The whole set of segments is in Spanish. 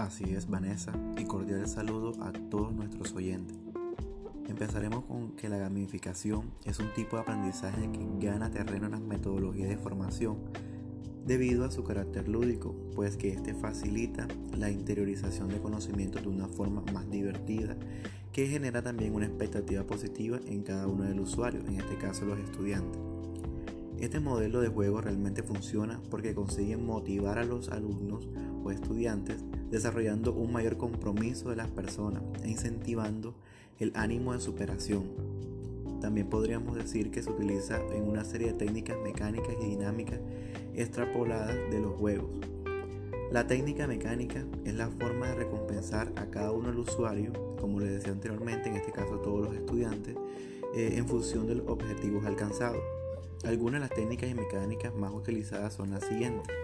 Así es, Vanessa, y cordial saludo a todos nuestros oyentes. Empezaremos con que la gamificación es un tipo de aprendizaje que gana terreno en las metodologías de formación debido a su carácter lúdico, pues que éste facilita la interiorización de conocimientos de una forma más divertida, que genera también una expectativa positiva en cada uno del usuario, en este caso los estudiantes. Este modelo de juego realmente funciona porque consigue motivar a los alumnos o estudiantes desarrollando un mayor compromiso de las personas e incentivando el ánimo de superación. También podríamos decir que se utiliza en una serie de técnicas mecánicas y dinámicas extrapoladas de los juegos. La técnica mecánica es la forma de recompensar a cada uno del usuario, como les decía anteriormente, en este caso todos los estudiantes, eh, en función de los objetivos alcanzados. Algunas de las técnicas y mecánicas más utilizadas son las siguientes.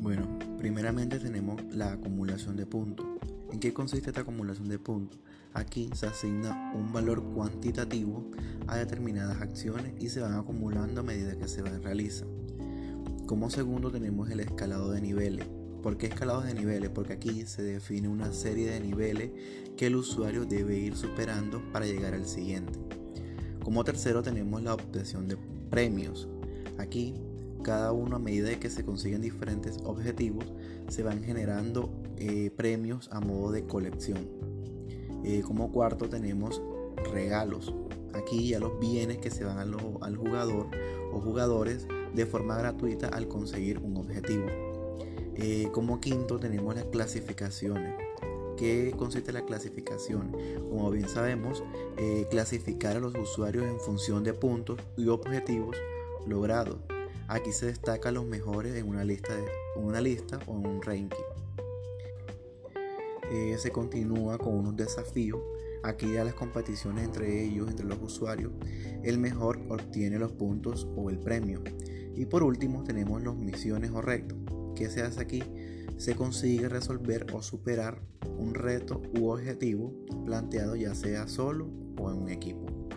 Bueno, primeramente tenemos la acumulación de puntos. ¿En qué consiste esta acumulación de puntos? Aquí se asigna un valor cuantitativo a determinadas acciones y se van acumulando a medida que se realizan. Como segundo tenemos el escalado de niveles. ¿Por qué escalado de niveles? Porque aquí se define una serie de niveles que el usuario debe ir superando para llegar al siguiente. Como tercero tenemos la obtención de premios. Aquí cada uno a medida que se consiguen diferentes objetivos se van generando eh, premios a modo de colección. Eh, como cuarto tenemos regalos. Aquí ya los bienes que se van al jugador o jugadores de forma gratuita al conseguir un objetivo. Eh, como quinto tenemos las clasificaciones. ¿Qué consiste la clasificación? Como bien sabemos, eh, clasificar a los usuarios en función de puntos y objetivos logrados. Aquí se destacan los mejores en una lista, una lista o en un ranking. Eh, se continúa con unos desafíos. Aquí ya las competiciones entre ellos, entre los usuarios, el mejor obtiene los puntos o el premio. Y por último tenemos los misiones o retos. ¿Qué se hace aquí? Se consigue resolver o superar un reto u objetivo planteado ya sea solo o en un equipo.